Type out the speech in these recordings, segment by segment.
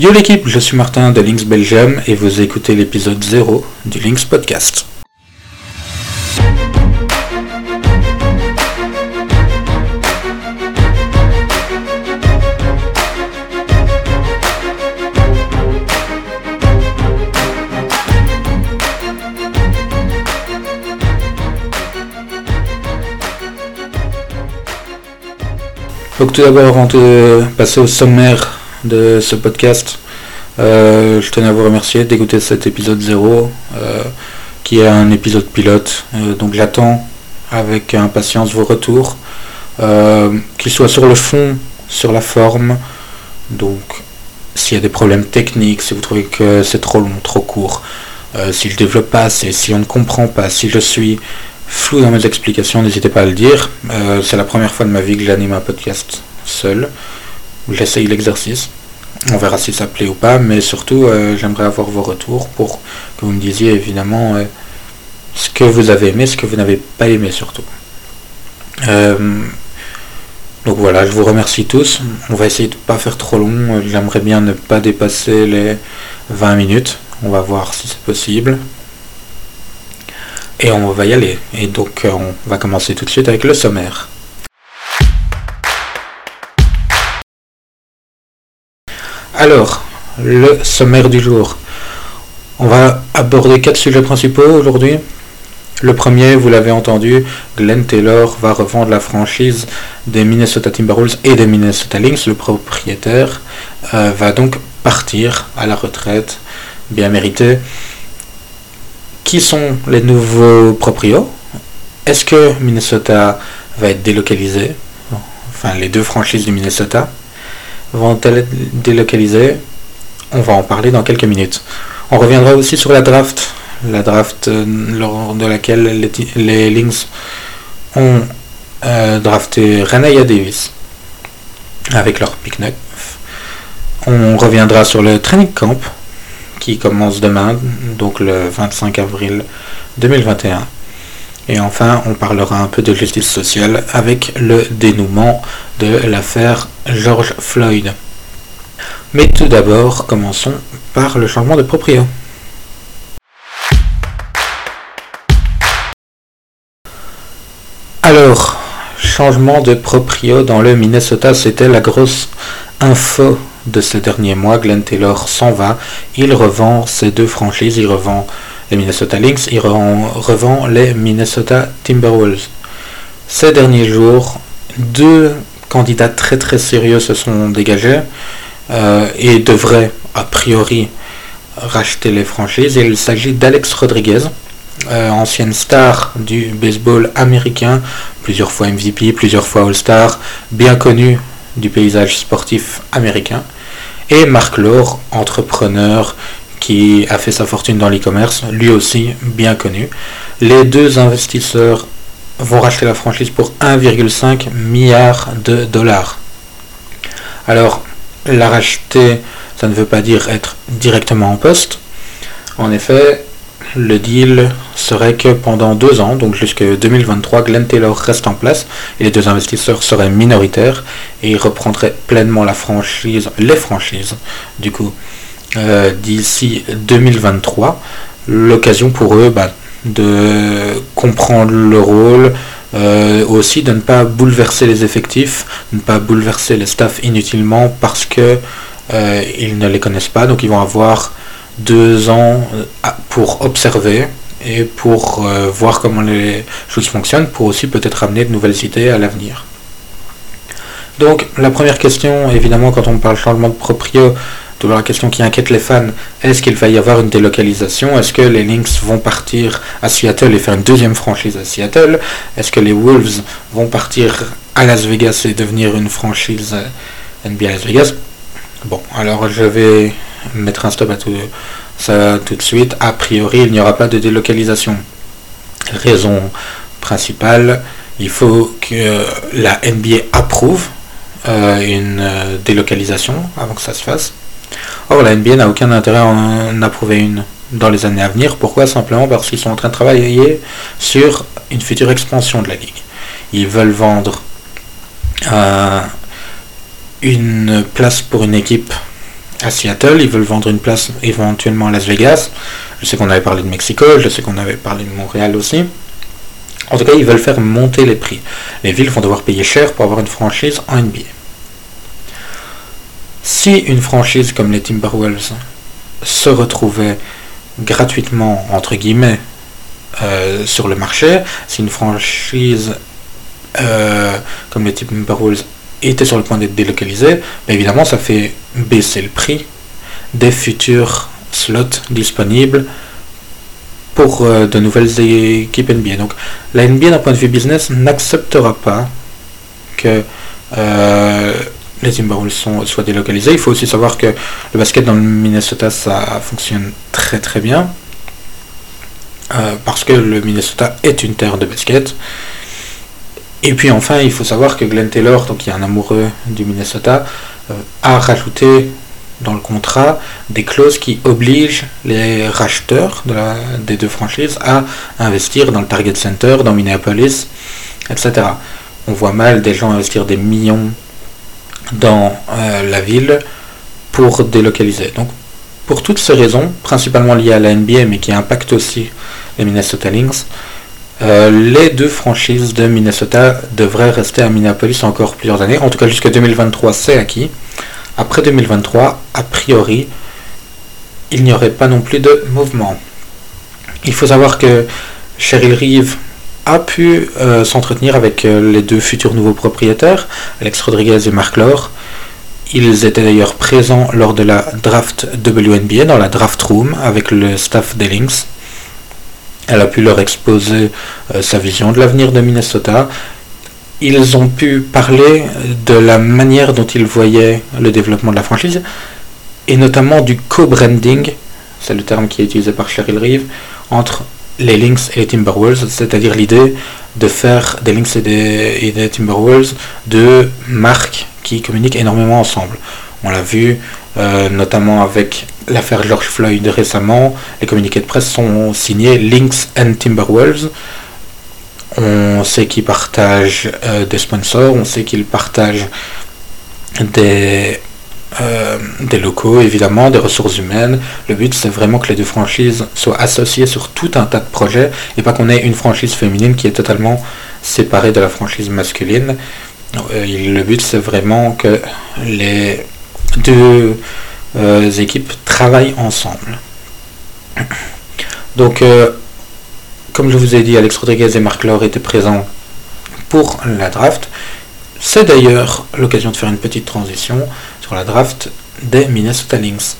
Yo l'équipe, je suis Martin de Lynx Belgium et vous écoutez l'épisode 0 du Lynx Podcast. Donc tout d'abord, avant de passer au sommaire de ce podcast, euh, je tenais à vous remercier d'écouter cet épisode 0, euh, qui est un épisode pilote. Euh, donc j'attends avec impatience vos retours, qu'ils soient sur le fond, sur la forme. Donc s'il y a des problèmes techniques, si vous trouvez que c'est trop long, trop court, si je développe pas si on ne comprend pas, si je suis flou dans mes explications, n'hésitez pas à le dire. C'est la première fois de ma vie que j'anime un podcast seul. J'essaye l'exercice. On verra si ça plaît ou pas, mais surtout euh, j'aimerais avoir vos retours pour que vous me disiez évidemment euh, ce que vous avez aimé, ce que vous n'avez pas aimé surtout. donc voilà, je vous remercie tous. On va essayer de ne pas faire trop long. J'aimerais bien ne pas dépasser les 20 minutes. On va voir si c'est possible. Et on va y aller. Et donc euh, on va commencer tout de suite avec le sommaire. Alors, le sommaire du jour. On va aborder quatre sujets principaux aujourd'hui. Le premier, vous l'avez entendu, Glenn Taylor va revendre la franchise des Minnesota Timberwolves et des Minnesota Lynx. Le propriétaire euh, va donc partir à la retraite, bien méritée qui sont les nouveaux proprios? Est-ce que Minnesota va être délocalisé? Enfin, les deux franchises du Minnesota vont-elles être délocalisées? On va en parler dans quelques minutes. On reviendra aussi sur la draft, la draft euh, lors de laquelle les, Lynx ont euh, drafté Renaya Davis avec leur pick 9. On reviendra sur le training camp qui commence demain, donc le 25 avril 2021. Et enfin, on parlera un peu de justice sociale avec le dénouement de l'affaire George Floyd. Mais tout d'abord, commençons par le changement de proprio. Alors, changement de proprio dans le Minnesota, c'était la grosse info de ces derniers mois, Glenn Taylor s'en va. Il revend ses deux franchises. Il revend les Minnesota Lynx. Il revend les Minnesota Timberwolves. Ces derniers jours, deux candidats très très sérieux se sont dégagés euh, et devraient a priori racheter les franchises. Il s'agit d'Alex Rodriguez, euh, ancienne star du baseball américain, plusieurs fois MVP, plusieurs fois All-Star, bien connu du paysage sportif américain, et Marc Laure, entrepreneur qui a fait sa fortune dans l'e-commerce, lui aussi bien connu. Les deux investisseurs vont racheter la franchise pour 1,5 milliard de dollars. Alors, la racheter, ça ne veut pas dire être directement en poste. En effet, le deal serait que pendant deux ans, donc jusqu'en 2023, Glenn Taylor reste en place et les deux investisseurs seraient minoritaires et ils reprendraient pleinement la franchise, les franchises, du coup, euh, d'ici 2023. L'occasion pour eux bah, de comprendre le rôle, euh, aussi de ne pas bouleverser les effectifs, ne pas bouleverser les staffs inutilement parce que euh, ils ne les connaissent pas, donc ils vont avoir deux ans pour observer et pour voir comment les choses fonctionnent, pour aussi peut-être amener de nouvelles idées à l'avenir. Donc la première question, évidemment, quand on parle changement de proprio, toujours la question qui inquiète les fans, est-ce qu'il va y avoir une délocalisation? Est-ce que les Lynx vont partir à Seattle et faire une deuxième franchise à Seattle? Est-ce que les Wolves vont partir à Las Vegas et devenir une franchise NBA Las Vegas? Bon, alors je vais mettre un stop à tout ça tout de suite. A priori, il n'y aura pas de délocalisation. Raison principale, il faut que la NBA approuve euh, une euh, délocalisation avant que ça se fasse. Or, la NBA n'a aucun intérêt à en approuver une dans les années à venir. Pourquoi? Simplement parce qu'ils sont en train de travailler sur une future expansion de la ligue. Ils veulent vendre euh, une place pour une équipe à Seattle, ils veulent vendre une place éventuellement à Las Vegas. Je sais qu'on avait parlé de Mexico, je sais qu'on avait parlé de Montréal aussi. En tout cas, ils veulent faire monter les prix. Les villes vont devoir payer cher pour avoir une franchise en NBA. Si une franchise comme les Timberwolves se retrouvait gratuitement, entre guillemets, euh, sur le marché, si une franchise euh, comme les Timberwolves était sur le point d'être délocalisée, ben évidemment ça fait baisser le prix des futurs slots disponibles pour euh, de nouvelles équipes NBA. Donc la NBA d'un point de vue business n'acceptera pas que les Timberwolves soient délocalisés. Il faut aussi savoir que le basket dans le Minnesota ça fonctionne très très bien. Euh, parce que le Minnesota est une terre de basket. Et puis enfin, il faut savoir que Glenn Taylor, donc qui est un amoureux du Minnesota, euh, a rajouté dans le contrat des clauses qui obligent les racheteurs des deux franchises à investir dans le Target Center, dans Minneapolis, etc. On voit mal des gens investir des millions dans euh, la ville pour délocaliser. Donc pour toutes ces raisons, principalement liées à la NBA, mais qui impactent aussi les Minnesota Lynx, euh, les deux franchises de Minnesota devraient rester à Minneapolis encore plusieurs années. En tout cas, jusqu'à 2023, c'est acquis. Après 2023, a priori, il n'y aurait pas non plus de mouvement. Il faut savoir que Cheryl Reeve a pu euh, s'entretenir avec euh, les deux futurs nouveaux propriétaires, Alex Rodriguez et Mark Lore, ils étaient d'ailleurs présents lors de la draft WNBA, dans la draft room, avec le staff des Lynx. Elle a pu leur exposer euh, sa vision de l'avenir de Minnesota. Ils ont pu parler de la manière dont ils voyaient le développement de la franchise, et notamment du co-branding, c'est le terme qui est utilisé par Cheryl Reeve, entre les Lynx et les Timberwolves, c'est-à-dire l'idée de faire des Lynx et des, et des Timberwolves de marques qui communiquent énormément ensemble. On l'a vu euh, notamment avec l'affaire George Floyd récemment. Les communiqués de presse sont signés Lynx and Timberwolves. On sait qu'ils partagent euh, des sponsors, on sait qu'ils partagent des, euh, des locaux, évidemment, des ressources humaines. Le but, c'est vraiment que les deux franchises soient associées sur tout un tas de projets et pas qu'on ait une franchise féminine qui est totalement séparée de la franchise masculine. Euh, le but, c'est vraiment que les deux euh, équipes travaillent ensemble. Donc, comme je vous ai dit, Alex Rodriguez et Marc Laure étaient présents pour la draft. C'est d'ailleurs l'occasion de faire une petite transition la draft des Minnesota Lynx.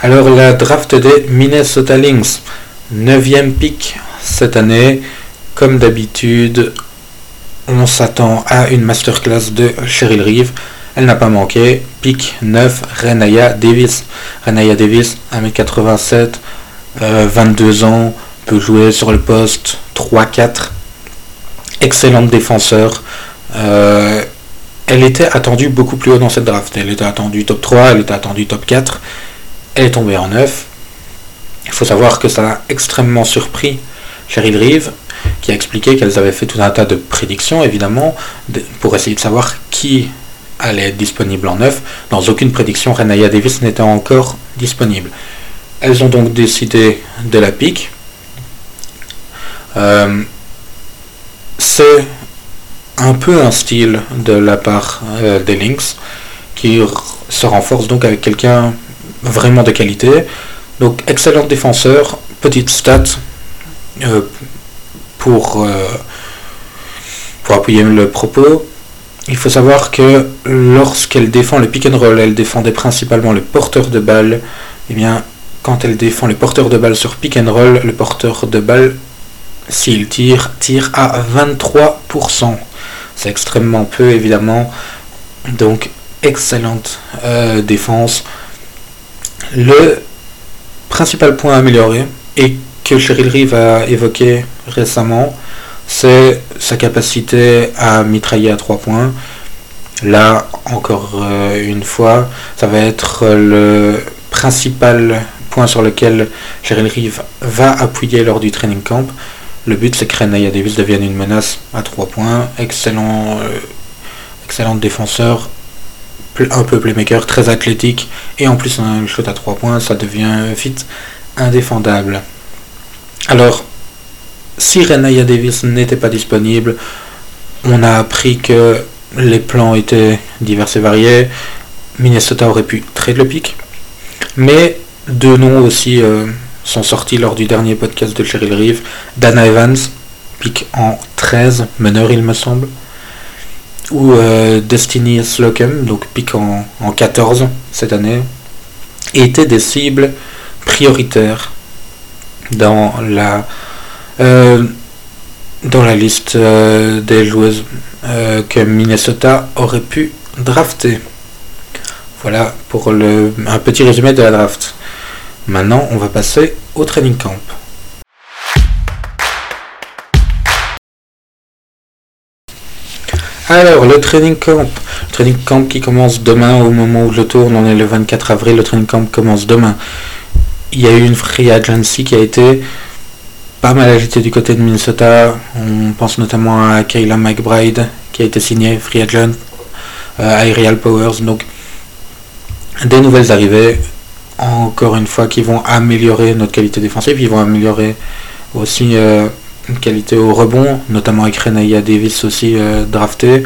Alors la draft des Minnesota Lynx. 9 pick cette année. Comme d'habitude, on s'attend à une masterclass de Cheryl Reeve. Elle n'a pas manqué. Pick 9, Renaya Davis. Renaya Davis, 1m87, 22 ans, peut jouer sur le poste 3-4. Excellente défenseur. Euh, elle était attendue beaucoup plus haut dans cette draft. Elle était attendue top 3, elle était attendue top 4. Elle est tombée en 9. Il faut savoir que ça a extrêmement surpris Cheryl Reeve, qui a expliqué qu'elles avaient fait tout un tas de prédictions, évidemment, pour essayer de savoir qui allait être disponible en neuf. Dans aucune prédiction, Renaya Davis n'était encore disponible. Elles ont donc décidé de la pique. Euh, c'est un peu un style de la part euh, des Lynx qui se renforce donc avec quelqu'un vraiment de qualité. Donc excellent défenseur, petite stat euh, pour, euh, pour appuyer le propos. Il faut savoir que lorsqu'elle défend le pick and roll, elle défendait principalement le porteur de balle. Et eh bien, quand elle défend le porteur de balle sur pick and roll, le porteur de balle, s'il tire, tire à 23%. C'est extrêmement peu, évidemment. Donc, excellente euh, défense. Le principal point à améliorer, et que Cheryl Reeve a évoqué récemment, c'est sa capacité à mitrailler à trois points. Là, encore euh, une fois, ça va être le principal point sur lequel Cheryl Reeve va appuyer lors du training camp. Le but, c'est que Renaya Davis devienne une menace à 3 points. Excellent, euh, excellent défenseur, un peu playmaker, très athlétique, et en plus un shot à 3 points, ça devient vite indéfendable. Alors, si Renaya Davis n'était pas disponible, on a appris que les plans étaient divers et variés. Minnesota aurait pu trade le pic. Mais deux noms aussi euh, sont sortis lors du dernier podcast de Cheryl Reeve. Dana Evans, pic en 13, meneur il me semble. Ou euh, Destiny Slocum, donc pic en, 14 cette année. étaient des cibles prioritaires dans la, euh, dans la liste des joueuses que Minnesota aurait pu drafter. Voilà pour le, un petit résumé de la draft. Maintenant, on va passer au training camp. Alors, le training camp. Le training camp qui commence demain au moment où je tourne, on est le 24 avril, le training camp commence demain. Il y a eu une free agency qui a été pas mal agitée du côté de Minnesota. On pense notamment à Kayla McBride qui a été signée free agent, euh, à Powers. Donc, des nouvelles arrivées, encore une fois, qui vont améliorer notre qualité défensive, qui vont améliorer aussi euh, une qualité au rebond, notamment avec Renaya Davis aussi euh, drafté.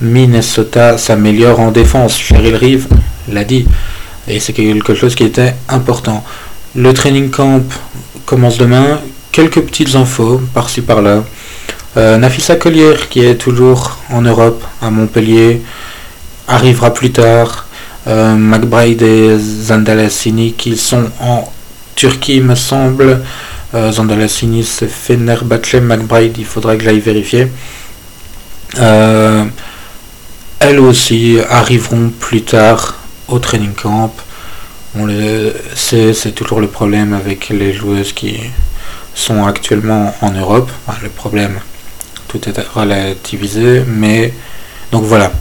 Minnesota s'améliore en défense. Cheryl Reeve l'a dit. Et c'est quelque chose qui était important. Le training camp commence demain. Quelques petites infos par-ci par-là. Euh, Nafisa Collier, qui est toujours en Europe, à Montpellier, arrivera plus tard. Euh, McBride et Zandalassini qui sont en Turquie, me semble. Euh, Zandalassini c'est Fenerbahce, McBride, il faudra que j'aille vérifier. Euh, elles aussi arriveront plus tard au training camp. C'est toujours le problème avec les joueuses qui sont actuellement en Europe. le problème, tout est relativisé, mais donc voilà,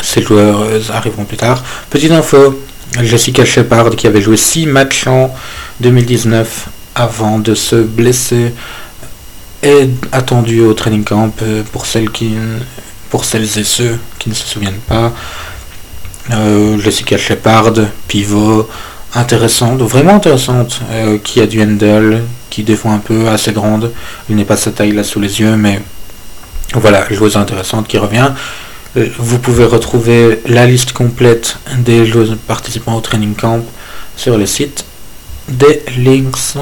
ces joueurs arriveront plus tard. Petite info, Jessica Shepard qui avait joué 6 matchs en 2019 avant de se blesser est attendue au training camp euh, pour celles, et ceux qui ne se souviennent pas. Euh, Jessica Shepard, pivot, intéressante, vraiment intéressante, euh, qui a du handle, qui défend un peu, assez grande. Il n'est pas sa taille là sous les yeux, mais voilà, joueuse intéressante qui revient. Euh, vous pouvez retrouver la liste complète des participants au training camp sur le site des links.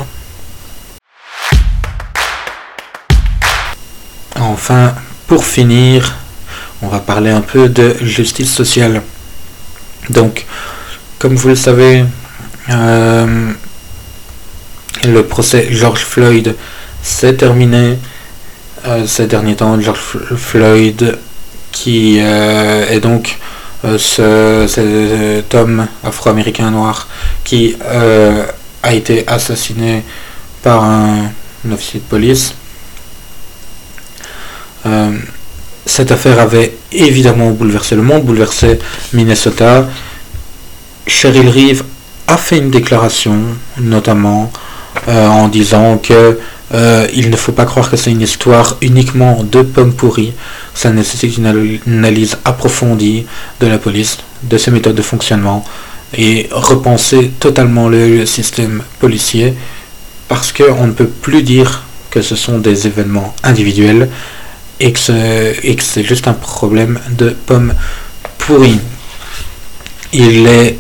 Enfin, pour finir, on va parler un peu de justice sociale. Donc, comme vous le savez, euh, le procès George Floyd s'est terminé euh, ces derniers temps. George Floyd qui euh, est donc euh, ce, cet homme afro-américain noir qui euh, a été assassiné par un, officier de police. cette affaire avait évidemment bouleversé le monde, bouleversé Minnesota. Cheryl Reeve a fait une déclaration, notamment en disant que il ne faut pas croire que c'est une histoire uniquement de pommes pourries. Ça nécessite une analyse approfondie de la police, de ses méthodes de fonctionnement et repenser totalement le système policier parce qu'on ne peut plus dire que ce sont des événements individuels et que c'est juste un problème de pommes pourries. Il est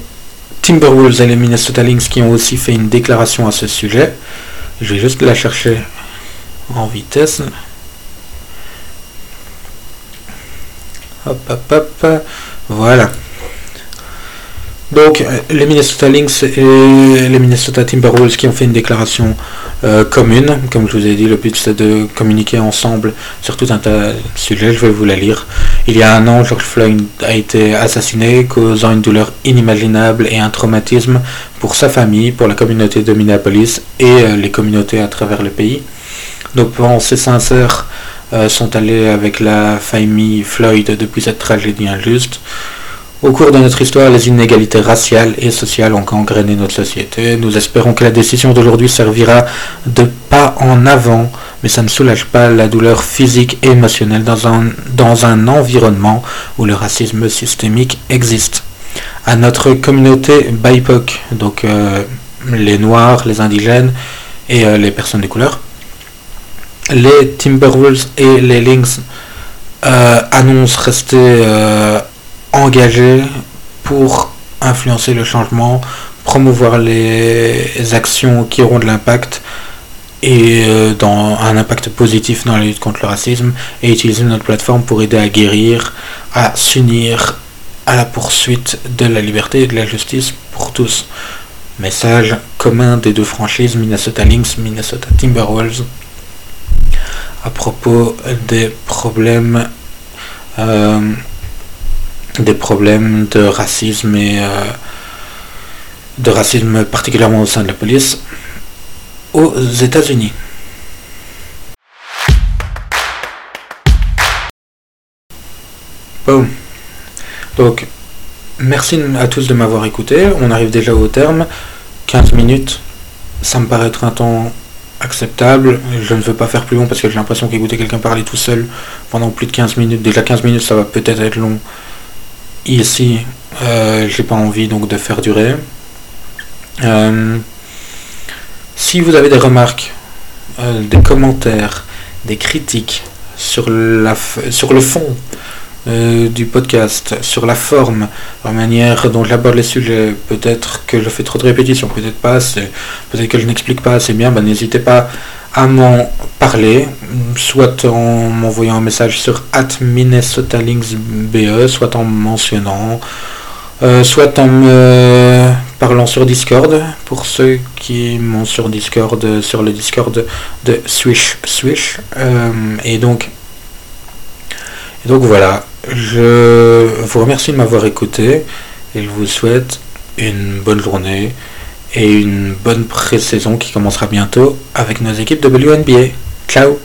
Timberwolves et les Minnesota Lynx qui ont aussi fait une déclaration à ce sujet. Je vais juste la chercher en vitesse. Hop, hop, hop. Voilà. Donc, euh, les Minnesota Lynx et les Minnesota Timberwolves qui ont fait une déclaration euh, commune. Comme je vous ai dit, le but c'est de communiquer ensemble sur tout un tas de sujets. Je vais vous la lire. Il y a un an, George Floyd a été assassiné, causant une douleur inimaginable et un traumatisme pour sa famille, pour la communauté de Minneapolis et euh, les communautés à travers le pays. Nos pensées sincères sont allées avec la famille Floyd depuis cette tragédie injuste. Au cours de notre histoire, les inégalités raciales et sociales ont gangréné notre société. Nous espérons que la décision d'aujourd'hui servira de pas en avant, mais ça ne soulage pas la douleur physique et émotionnelle dans un, dans un environnement où le racisme systémique existe. À notre communauté BIPOC, donc euh, les Noirs, les indigènes et euh, les personnes de couleur, les Timberwolves et les Lynx euh, annoncent rester engagés pour influencer le changement, promouvoir les actions qui auront de l'impact et euh, un impact positif dans la lutte contre le racisme et utiliser notre plateforme pour aider à guérir, à s'unir à la poursuite de la liberté et de la justice pour tous. Message commun des deux franchises Minnesota Lynx, Minnesota Timberwolves à propos des problèmes euh, des problèmes de racisme et euh, de racisme particulièrement au sein de la police aux États-Unis. Bon. Donc, merci à tous de m'avoir écouté. On arrive déjà au terme. 15 minutes, ça me paraît être un temps acceptable. Je ne veux pas faire plus long parce que j'ai l'impression qu'écouter quelqu'un parler tout seul pendant plus de 15 minutes, déjà 15 minutes, ça va peut-être être long. Ici, euh, j'ai pas envie donc de faire durer. Euh, si vous avez des remarques, euh, des commentaires, des critiques sur, la, sur le fond euh, du podcast, sur la forme, la manière dont j'aborde les sujets, peut-être que je fais trop de répétitions, peut-être pas peut-être que je n'explique pas assez bien, ben, n'hésitez pas à m'en parler, soit en m'envoyant un message sur @minnesotalinksbe, soit en mentionnant euh, soit en me parlant sur Discord, pour ceux qui m'ont sur Discord, sur le Discord de Swish Swish. Euh, et donc, et donc voilà, je vous remercie de m'avoir écouté et je vous souhaite une bonne journée et une bonne pré-saison qui commencera bientôt avec nos équipes WNBA. Ciao